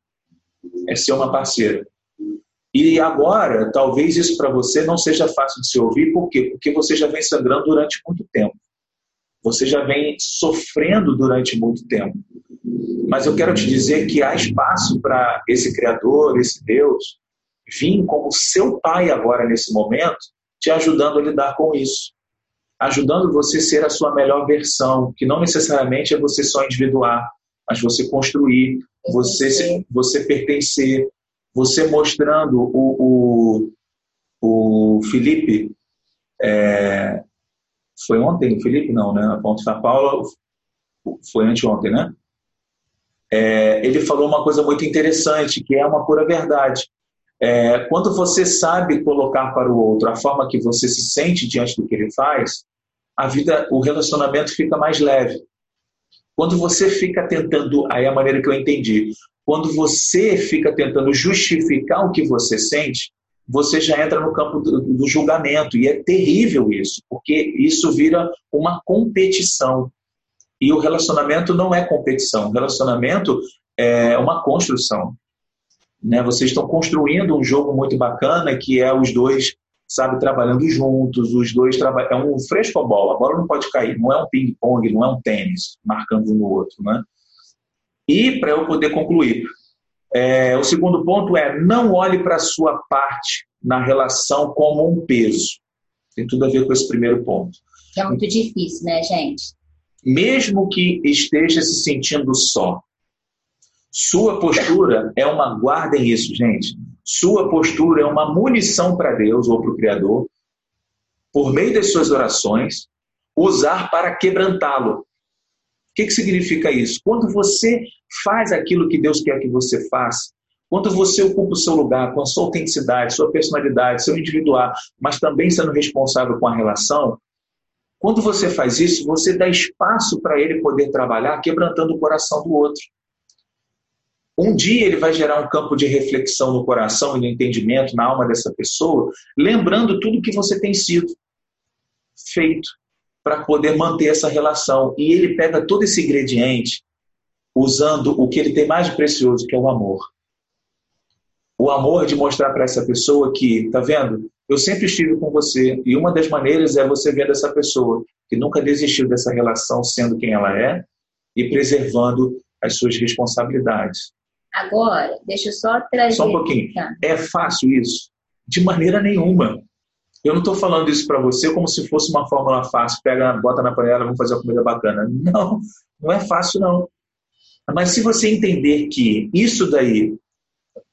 É ser uma parceira. E agora, talvez isso para você não seja fácil de se ouvir, por quê? Porque você já vem sangrando durante muito tempo você já vem sofrendo durante muito tempo. Mas eu quero te dizer que há espaço para esse Criador, esse Deus, vir como seu Pai agora nesse momento, te ajudando a lidar com isso. Ajudando você a ser a sua melhor versão, que não necessariamente é você só individuar, mas você construir, você, você pertencer, você mostrando o, o, o Felipe é, foi ontem, Felipe? Não, né? A Ponte São Paulo foi anteontem, né? É, ele falou uma coisa muito interessante, que é uma pura verdade. É, quando você sabe colocar para o outro a forma que você se sente diante do que ele faz, a vida, o relacionamento fica mais leve. Quando você fica tentando, aí é a maneira que eu entendi, quando você fica tentando justificar o que você sente, você já entra no campo do, do, julgamento. E é terrível isso, porque isso vira uma competição. E o relacionamento não é competição, o relacionamento é uma construção. Né? Vocês estão construindo um jogo muito bacana que é os dois sabe, trabalhando juntos, os dois trabalham. É um frescobol, a bola não pode cair, não é um ping-pong, não é um tênis, marcando um no outro. Né? E para eu poder concluir, é, o segundo ponto é não olhe para a sua parte na relação como um peso. Tem tudo a ver com esse primeiro ponto. É muito difícil, né, gente? Mesmo que esteja se sentindo só, sua postura é uma, guardem isso, gente. Sua postura é uma munição para Deus ou para o Criador, por meio das suas orações, usar para quebrantá-lo. O que, que significa isso? Quando você faz aquilo que Deus quer que você faça, quando você ocupa o seu lugar com a sua autenticidade, sua personalidade, seu individual, mas também sendo responsável com a relação, quando você faz isso, você dá espaço para ele poder trabalhar quebrantando o coração do outro. Um dia ele vai gerar um campo de reflexão no coração e no entendimento, na alma dessa pessoa, lembrando tudo que você tem sido feito para poder manter essa relação. E ele pega todo esse ingrediente usando o que ele tem mais de precioso, que é o amor. O amor de mostrar para essa pessoa que, tá vendo? Eu sempre estive com você. E uma das maneiras é você vendo essa pessoa que nunca desistiu dessa relação sendo quem ela é e preservando as suas responsabilidades. Agora, deixa eu só trazer. Só um pouquinho. Tá. É fácil isso? De maneira nenhuma. Eu não estou falando isso para você como se fosse uma fórmula fácil, pega, bota na panela, vamos fazer uma comida bacana. Não, não é fácil não. Mas se você entender que isso daí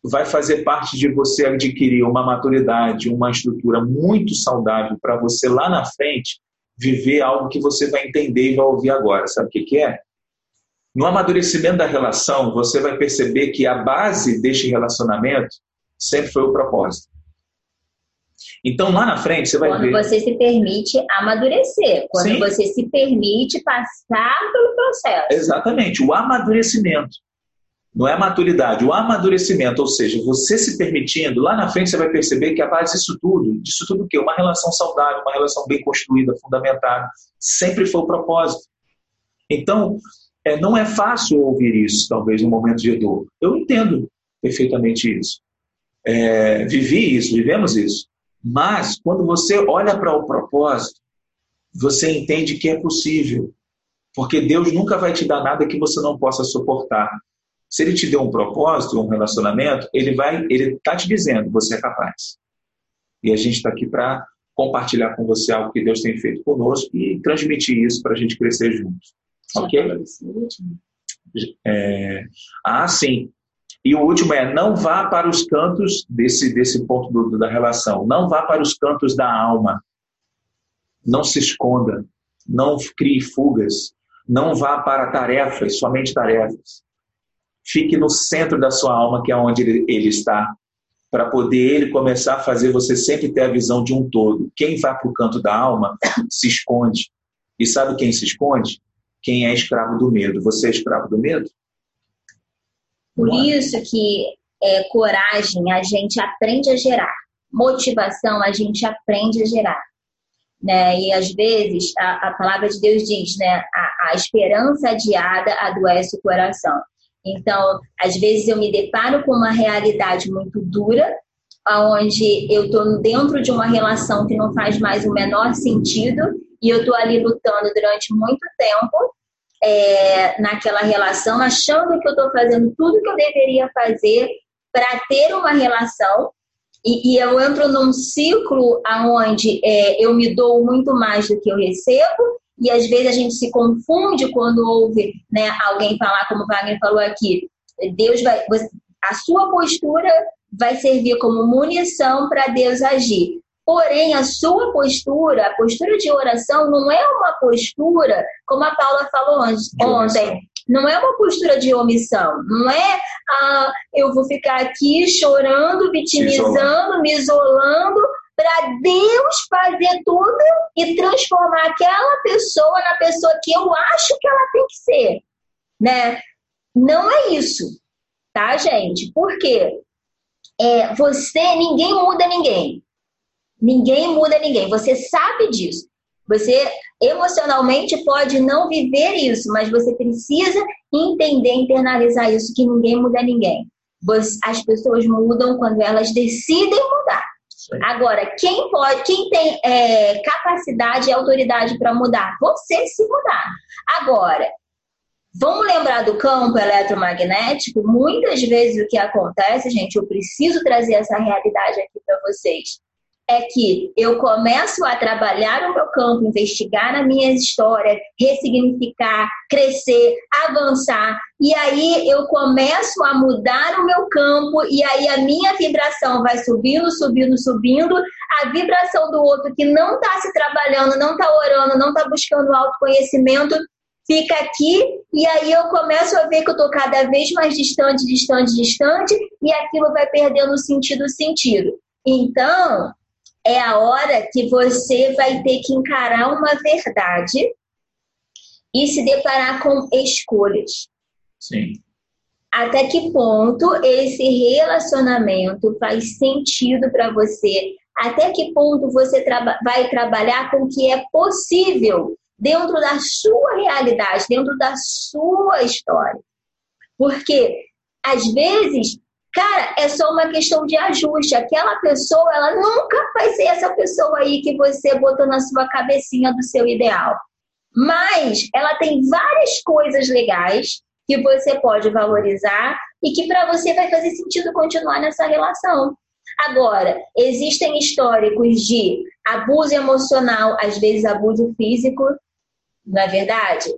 vai fazer parte de você adquirir uma maturidade, uma estrutura muito saudável para você lá na frente viver algo que você vai entender e vai ouvir agora. Sabe o que, que é? No amadurecimento da relação, você vai perceber que a base deste relacionamento sempre foi o propósito. Então, lá na frente, você vai quando ver. Quando você se permite amadurecer, quando Sim. você se permite passar pelo processo. Exatamente, o amadurecimento. Não é maturidade, o amadurecimento, ou seja, você se permitindo, lá na frente você vai perceber que a base disso tudo, disso tudo o quê? Uma relação saudável, uma relação bem construída, fundamentada, sempre foi o propósito. Então, É, não é fácil ouvir isso, talvez, no momento de dor. Eu entendo perfeitamente isso. É, vivi isso, vivemos isso. Mas, quando você olha para o propósito, você entende que é possível. Porque Deus nunca vai te dar nada que você não possa suportar. Se Ele te deu um propósito, um relacionamento, Ele vai, Ele está te dizendo, você é capaz. E a gente está aqui para compartilhar com você algo que Deus tem feito conosco e transmitir isso para a gente crescer juntos. Ok? É... Ah, sim. E o último é: não vá para os cantos desse, desse ponto do, da relação. Não vá para os cantos da alma. Não se esconda. Não crie fugas. Não vá para tarefas, somente tarefas. Fique no centro da sua alma, que é onde ele, ele está, para poder ele começar a fazer você sempre ter a visão de um todo. Quem vai para o canto da alma se esconde. E sabe quem se esconde? Quem é escravo do medo. Você é escravo do medo? Por isso que é, coragem a gente aprende a gerar. Motivação a gente aprende a gerar. Né? E às vezes a, a palavra de Deus diz, né? A, a esperança adiada adoece o coração. Então, às vezes eu me deparo com uma realidade muito dura, onde eu estou dentro de uma relação que não faz mais o menor sentido e eu estou ali lutando durante muito tempo é, naquela relação, achando que eu estou fazendo tudo que eu deveria fazer para ter uma relação e, e, eu entro num ciclo onde é, eu me dou muito mais do que eu recebo e às vezes a gente se confunde quando ouve né, alguém falar, como o Wagner falou aqui, Deus vai, a sua postura vai servir como munição para Deus agir. Porém, a sua postura, a postura de oração, não é uma postura, como a Paula falou ontem, não é uma postura de omissão. Não é, ah, eu vou ficar aqui chorando, vitimizando, me isolando, para Deus fazer tudo e transformar aquela pessoa na pessoa que eu acho que ela tem que ser, né? Não é isso, tá, gente? Por quê? É, você, ninguém muda ninguém. Ninguém muda ninguém. Você sabe disso. Você emocionalmente pode não viver isso, mas você precisa entender, internalizar isso, que ninguém muda ninguém. As pessoas mudam quando elas decidem mudar. Agora, quem pode, quem tem é, capacidade e autoridade para mudar? Você se mudar. Agora, vamos lembrar do campo eletromagnético? Muitas vezes o que acontece, gente, eu preciso trazer essa realidade aqui para vocês é que eu começo a trabalhar o meu campo, investigar a minha história, ressignificar, crescer, avançar, e aí eu começo a mudar o meu campo, e aí a minha vibração vai subindo, subindo, subindo, a vibração do outro que não está se trabalhando, não está orando, não está buscando autoconhecimento, fica aqui, e aí eu começo a ver que eu estou cada vez mais distante, distante, distante, e aquilo vai perdendo sentido, sentido. Então, é a hora que você vai ter que encarar uma verdade e se deparar com escolhas. Sim. Até que ponto esse relacionamento faz sentido para você? Até que ponto você traba vai trabalhar com o que é possível dentro da sua realidade, dentro da sua história? Porque às vezes Cara, é só uma questão de ajuste. Aquela pessoa, ela nunca vai ser essa pessoa aí que você botou na sua cabecinha do seu ideal. Mas ela tem várias coisas legais que você pode valorizar e que para você vai fazer sentido continuar nessa relação. Agora, existem históricos de abuso emocional, às vezes abuso físico, não é verdade?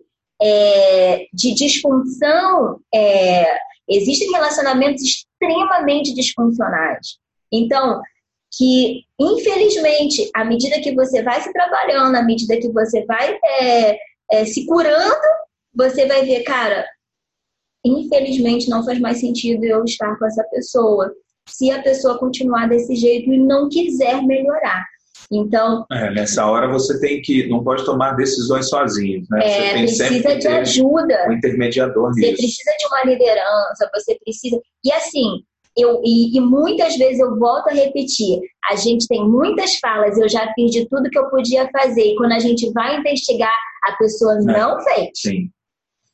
É, de disfunção, é, existem relacionamentos extremamente disfuncionais. Então, que infelizmente, à medida que você vai se trabalhando, à medida que você vai é, é, se curando, você vai ver, cara, infelizmente não faz mais sentido eu estar com essa pessoa. Se a pessoa continuar desse jeito e não quiser melhorar. Então. É, nessa hora você tem que. Não pode tomar decisões sozinho. Né? É, você tem precisa de ajuda. Um intermediador Você nisso. precisa de uma liderança, você precisa. E assim, eu, e, e, muitas vezes eu volto a repetir, a gente tem muitas falas, eu já fiz de tudo que eu podia fazer, e quando a gente vai investigar, a pessoa é. não fez. Sim.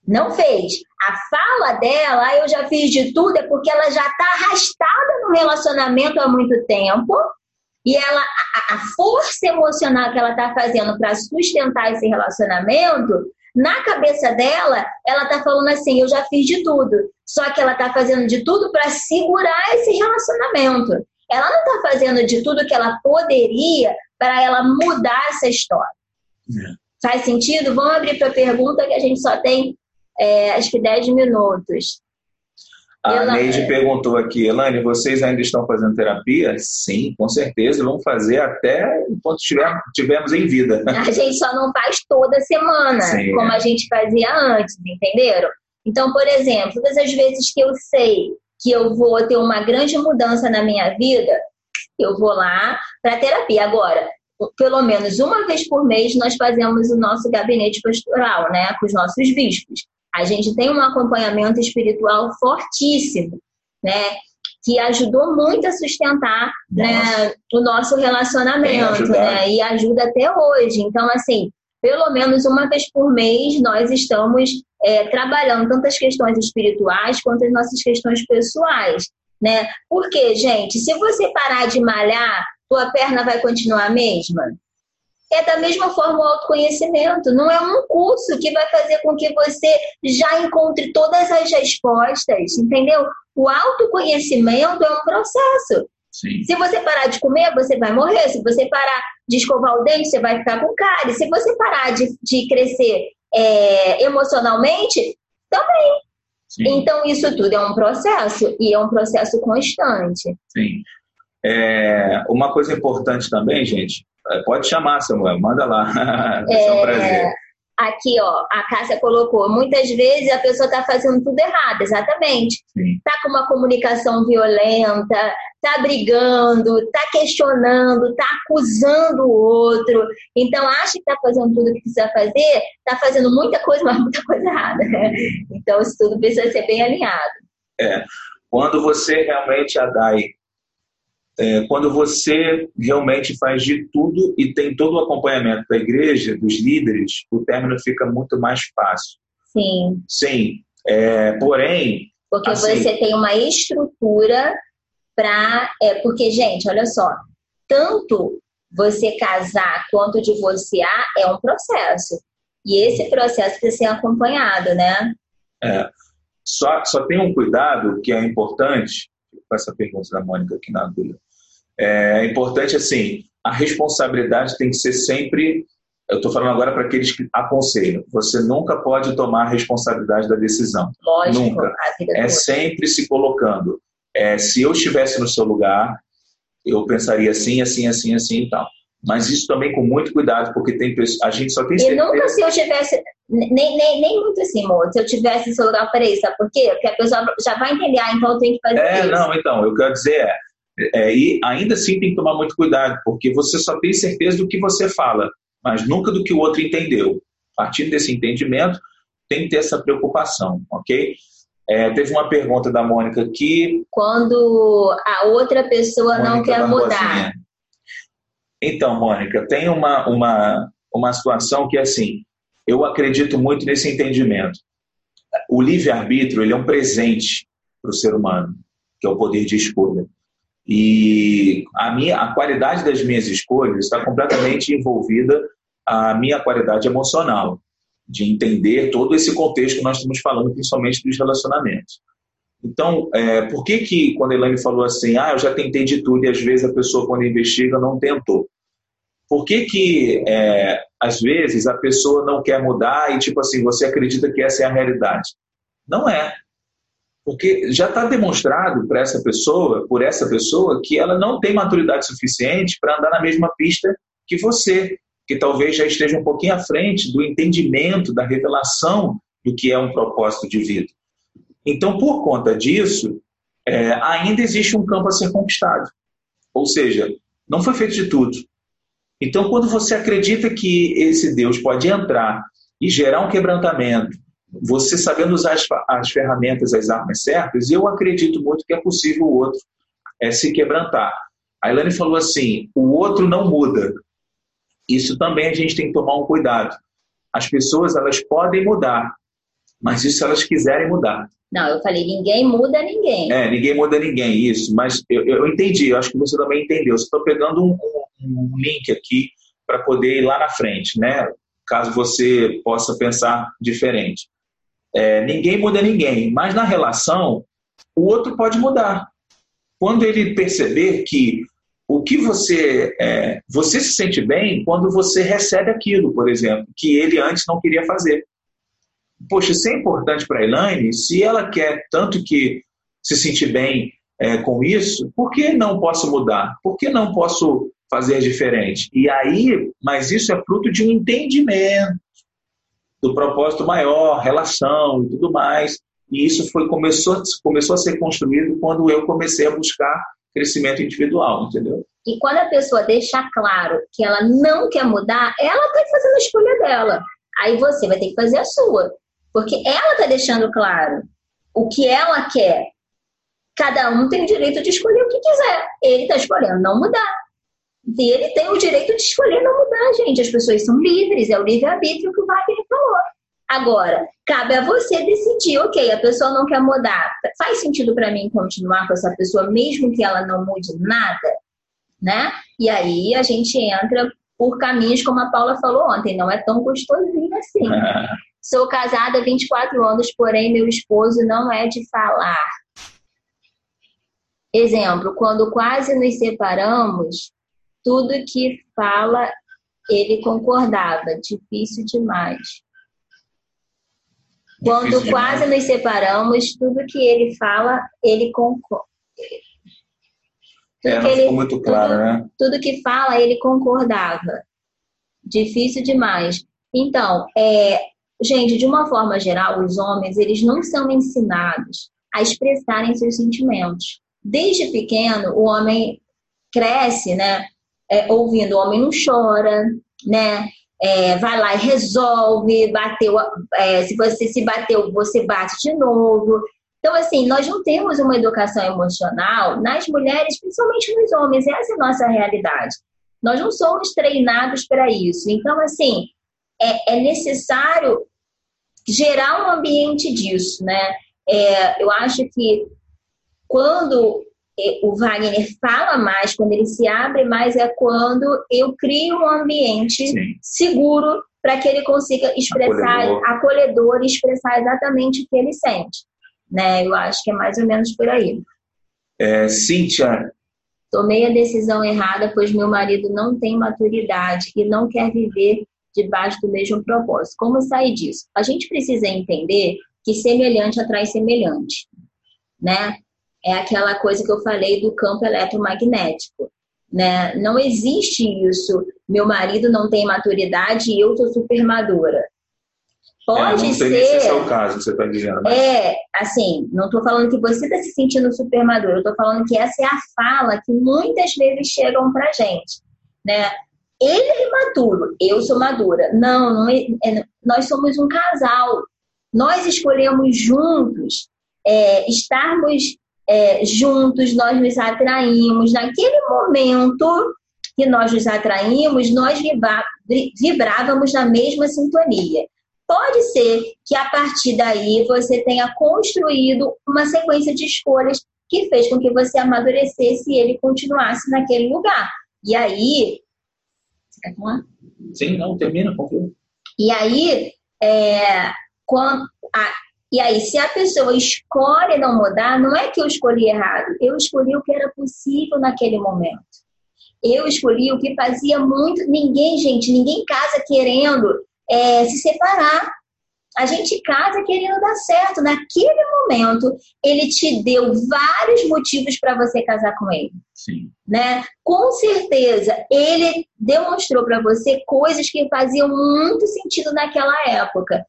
Não fez. A fala dela, eu já fiz de tudo, é porque ela já está arrastada no relacionamento há muito tempo. E ela, a, a força emocional que ela está fazendo para sustentar esse relacionamento, na cabeça dela, ela está falando assim: eu já fiz de tudo. Só que ela está fazendo de tudo para segurar esse relacionamento. Ela não está fazendo de tudo que ela poderia para ela mudar essa história. É. Faz sentido? Vamos abrir para a pergunta que a gente só tem é, acho que 10 minutos. A. Neide perguntou aqui, Elane, vocês ainda estão fazendo terapia? Sim, com certeza, vamos fazer até enquanto estivermos em vida. A gente só não faz toda semana, Sim, como é. a gente fazia antes, entenderam? Então, por exemplo, todas as vezes que eu sei que eu vou ter uma grande mudança na minha vida, eu vou lá para terapia. Agora, pelo menos uma vez por mês, nós fazemos o nosso gabinete pastoral, né, com os nossos bispos a gente tem um acompanhamento espiritual fortíssimo, né? Que ajudou muito a sustentar né, o nosso relacionamento, né? E ajuda até hoje. Então, assim, pelo menos uma vez por mês nós estamos é, trabalhando tanto as questões espirituais quanto as nossas questões pessoais, né? Porque, gente, se você parar de malhar, tua perna vai continuar a mesma? É da mesma forma o autoconhecimento. Não é um curso que vai fazer com que você já encontre todas as respostas, entendeu? O autoconhecimento é um processo. Sim. Se você parar de comer, você vai morrer. Se você parar de escovar o dente, você vai ficar com cárie. Se você parar de, de crescer é, emocionalmente, também. Sim. Então, isso tudo é um processo e é um processo constante. Sim. É, uma coisa importante também, gente, pode chamar, Samuel, manda lá. Vai ser um é, prazer. Aqui, ó, a Cássia colocou, muitas vezes a pessoa está fazendo tudo errado, exatamente. Está com uma comunicação violenta, está brigando, está questionando, está acusando o outro. Então, acha que está fazendo tudo o que precisa fazer, está fazendo muita coisa, mas muita coisa errada. Então, isso tudo precisa ser bem alinhado. É. Quando você realmente, Adai, é, quando você realmente faz de tudo e tem todo o acompanhamento da igreja, dos líderes, o término fica muito mais fácil. Sim. Sim. É, porém. Porque assim, você tem uma estrutura para. É, porque, gente, olha só. Tanto você casar quanto divorciar é um processo. E esse processo precisa ser acompanhado, né? É. Só, só tem um cuidado que é importante, com essa pergunta da Mônica aqui na agulha. É importante, assim, a responsabilidade tem que ser sempre. Eu estou falando agora para aqueles que aconselham. Você nunca pode tomar a responsabilidade da decisão. Lógico, nunca. É sempre se colocando. É, se eu estivesse no seu lugar, eu pensaria assim, assim, assim, assim e tal. Mas isso também com muito cuidado, porque tem a gente só tem certeza. E nunca se eu tivesse, nem, nem, nem muito assim, amor, se eu tivesse no seu lugar, peraí, sabe por quê? Porque a pessoa já vai entender, ah, então eu tenho que fazer é, isso. É, não, então, eu quero dizer é, é, e ainda assim tem que tomar muito cuidado, porque você só tem certeza do que você fala, mas nunca do que o outro entendeu. A partir desse entendimento, tem que ter essa preocupação, ok? É, teve uma pergunta da Mônica aqui. Quando a outra pessoa Mônica não quer mudar. Então, Mônica, tem uma, uma, uma situação que é assim, eu acredito muito nesse entendimento. O livre-arbítrio ele é um presente para o ser humano, que é o poder de escolha. E a, minha, a qualidade das minhas escolhas está completamente envolvida a minha qualidade emocional, de entender todo esse contexto que nós estamos falando, principalmente dos relacionamentos. Então, é, por que que quando a Elaine falou assim, ah, eu já tentei de tudo e às vezes a pessoa quando investiga não tentou? Por que que é, às vezes a pessoa não quer mudar e tipo assim, você acredita que essa é a realidade? Não é. Porque já está demonstrado para essa pessoa, por essa pessoa, que ela não tem maturidade suficiente para andar na mesma pista que você, que talvez já esteja um pouquinho à frente do entendimento, da revelação do que é um propósito de vida. Então, por conta disso, é, ainda existe um campo a ser conquistado. Ou seja, não foi feito de tudo. Então, quando você acredita que esse Deus pode entrar e gerar um quebrantamento, você sabendo usar as, as ferramentas, as armas certas, eu acredito muito que é possível o outro é, se quebrantar. A Elaine falou assim: o outro não muda. Isso também a gente tem que tomar um cuidado. As pessoas elas podem mudar, Mas isso se elas quiserem mudar. Não, eu falei, ninguém muda ninguém. É, ninguém muda ninguém, isso. Mas eu, eu entendi, eu acho que você também entendeu. Estou pegando um, um, um link aqui para poder ir lá na frente, né? Caso você possa pensar diferente. É, ninguém muda ninguém, mas na relação, o outro pode mudar. Quando ele perceber que o que você é, você se sente bem quando você recebe aquilo, por exemplo, que ele antes não queria fazer. Poxa, isso é importante para a Elaine. Se ela quer tanto que se sentir bem é, com isso, por que não posso mudar? Por que não posso fazer diferente? E aí, mas isso é fruto de um entendimento do propósito maior, relação e tudo mais. E isso foi começou, começou a ser construído quando eu comecei a buscar crescimento individual, entendeu? E quando a pessoa deixar claro que ela não quer mudar, ela está fazendo a escolha dela. Aí você vai ter que fazer a sua. Porque ela está deixando claro o que ela quer. Cada um tem o direito de escolher o que quiser. Ele está escolhendo não mudar. E ele tem o direito de escolher não mudar, gente. As pessoas são livres, é o livre-arbítrio que o Wagner falou. Agora, cabe a você decidir, ok, a pessoa não quer mudar. Faz sentido para mim continuar com essa pessoa, mesmo que ela não mude nada? Né? E aí a gente entra por caminhos, como a Paula falou ontem, não é tão gostosinho assim. Sou casada há 24 anos, porém meu esposo não é de falar. Exemplo, quando quase nos separamos, tudo que fala ele concordava, difícil demais. Quando difícil quase demais. nos separamos, tudo que ele fala, ele concorda. É, não ele, ficou muito claro, tudo, né? Tudo que fala, ele concordava. Difícil demais. Então, é, gente, de uma forma geral, os homens, eles não são ensinados a expressarem seus sentimentos. Desde pequeno, o homem cresce, né? É, ouvindo o homem não chora, né? É, vai lá e resolve, bateu, é, se você se bateu, você bate de novo. Então, assim, nós não temos uma educação emocional nas mulheres, principalmente nos homens, essa é a nossa realidade. Nós não somos treinados para isso. Então, assim, é, é necessário gerar um ambiente disso, né? É, eu acho que quando o Wagner fala mais, quando ele se abre mais, é quando eu crio um ambiente Sim. seguro para que ele consiga expressar, acolhedor. acolhedor e expressar exatamente o que ele sente. Né? Eu acho que é mais ou menos por aí. É, Cíntia. Tomei a decisão errada, pois meu marido não tem maturidade e não quer viver debaixo do mesmo propósito. Como sair disso? A gente precisa entender que semelhante atrai semelhante, né? É aquela coisa que eu falei do campo eletromagnético. Né? Não existe isso. Meu marido não tem maturidade e eu estou super madura. Pode é, não ser. Se esse é o caso que você está dizendo. Mas... É, assim, não estou falando que você está se sentindo super maduro, eu estou falando que essa é a fala que muitas vezes chegam para gente. Né? Ele é imaturo, eu sou madura. Não, não é, é, nós somos um casal. Nós escolhemos juntos é, estarmos é, juntos, nós nos atraímos. Naquele momento que nós nos atraímos, nós vibrávamos na mesma sintonia. Pode ser que a partir daí você tenha construído uma sequência de escolhas que fez com que você amadurecesse e ele continuasse naquele lugar. E aí. Você quer falar? Sim, não, termina, confio. E aí, é, quando, a, e aí, se a pessoa escolhe não mudar, não é que eu escolhi errado, eu escolhi o que era possível naquele momento. Eu escolhi o que fazia muito. Ninguém, gente, ninguém casa querendo é, se separar. A gente casa querendo dar certo. Naquele momento, ele te deu vários motivos para você casar com ele. Sim. Né? Com certeza, ele demonstrou para você coisas que faziam muito sentido naquela época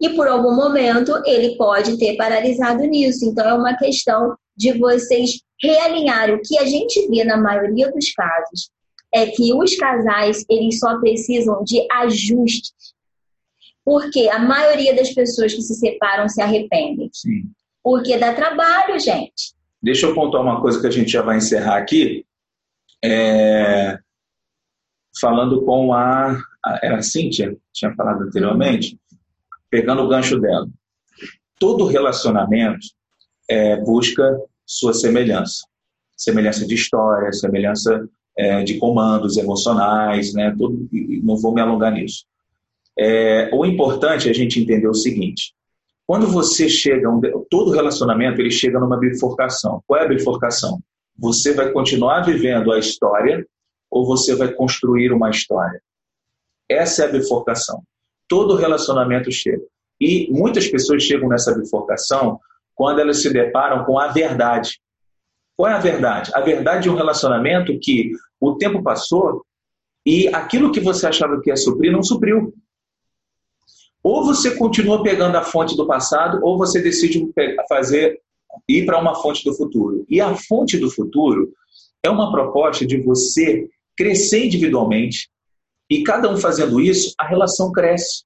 e por algum momento ele pode ter paralisado nisso. Então é uma questão de vocês realinhar o que a gente vê na maioria dos casos é que os casais eles só precisam de ajustes. Porque a maioria das pessoas que se separam se arrependem. Sim. Porque dá trabalho, gente. Deixa eu pontuar uma coisa que a gente já vai encerrar aqui. É... Falando com a. Era a Cíntia, tinha falado anteriormente pegando o gancho dela. todo relacionamento é, busca sua semelhança. Semelhança de história, semelhança é, de comandos emocionais, né? Tudo, não vou me alongar nisso. É, o importante é a gente entender o seguinte: quando você chega, um, todo relacionamento ele chega numa bifurcação. Qual é a bifurcação? Você vai continuar vivendo a história ou você vai construir uma história? Essa é a bifurcação. Todo relacionamento chega. E muitas pessoas chegam nessa bifurcação quando elas se deparam com a verdade. Qual é a verdade? A verdade é um relacionamento que o tempo passou e aquilo que você achava que ia suprir não supriu. Ou você continua pegando a fonte do passado, ou você decide fazer ir para uma fonte do futuro. E a fonte do futuro é uma proposta de você crescer individualmente e cada um fazendo isso, a relação cresce.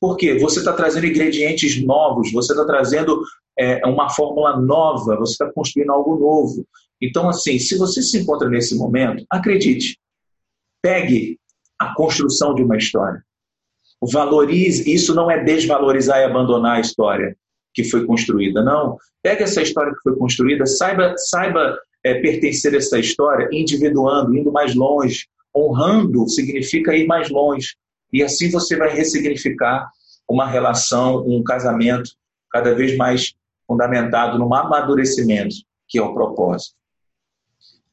Por quê? Você está trazendo ingredientes novos, você está trazendo é, uma fórmula nova, você está construindo algo novo. Então, assim, se você se encontra nesse momento, acredite, pegue a construção de uma história. Valorize, isso não é desvalorizar e abandonar a história que foi construída, não. Pegue essa história que foi construída, saiba, saiba é, pertencer a essa história, individuando, indo mais longe. Honrando significa ir mais longe. E assim você vai ressignificar uma relação, um casamento cada vez mais fundamentado no amadurecimento, que é o propósito.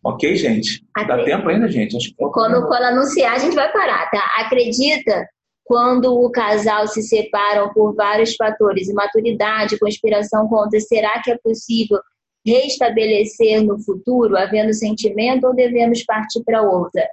Ok, gente? Dá tempo ainda, gente? Acho que quando, quando anunciar, a gente vai parar, tá? Acredita quando o casal se separam por vários fatores, imaturidade, conspiração contra, será que é possível restabelecer no futuro, havendo sentimento, ou devemos partir para outra?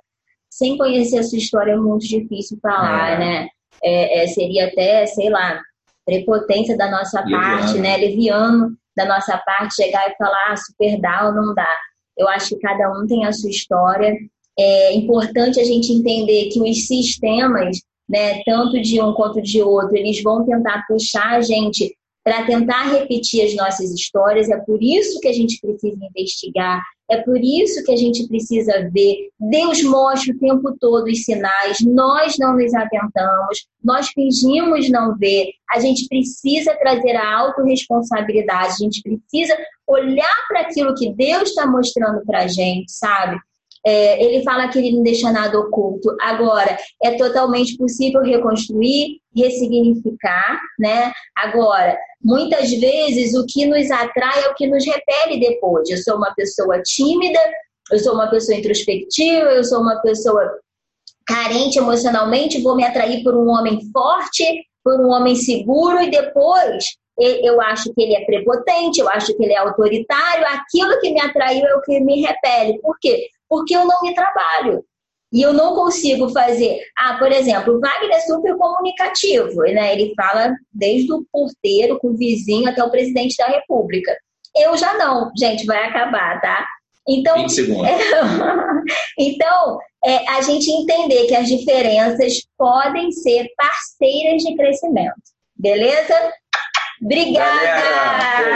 Sem conhecer a sua história é muito difícil falar, é. né? É, é, seria até, sei lá, prepotência da nossa Liviano. parte, né? Liviano da nossa parte chegar e falar, ah, super dá ou não dá. Eu acho que cada um tem a sua história. É importante a gente entender que os sistemas, né, tanto de um quanto de outro, eles vão tentar puxar a gente para tentar repetir as nossas histórias. É por isso que a gente precisa investigar, é por isso que a gente precisa ver. Deus mostra o tempo todo os sinais, nós não nos atentamos, nós fingimos não ver. A gente precisa trazer a autorresponsabilidade, a gente precisa olhar para aquilo que Deus está mostrando para a gente, sabe? É, ele fala que ele não deixa nada oculto. Agora, é totalmente possível reconstruir, ressignificar, né? Agora, muitas vezes o que nos atrai é o que nos repele depois. Eu sou uma pessoa tímida, eu sou uma pessoa introspectiva, eu sou uma pessoa carente emocionalmente, vou me atrair por um homem forte, por um homem seguro e depois eu acho que ele é prepotente, eu acho que ele é autoritário, aquilo que me atraiu é o que me repele. Por quê? porque eu não me trabalho. E eu não consigo fazer. Ah, por exemplo, o Wagner é super comunicativo, né? Ele fala desde o porteiro com o vizinho até o presidente da República. Eu já não, gente, vai acabar, tá? Então, 20 segundos. então, é, a gente entender que as diferenças podem ser parceiras de crescimento. Beleza? Obrigada! Galera,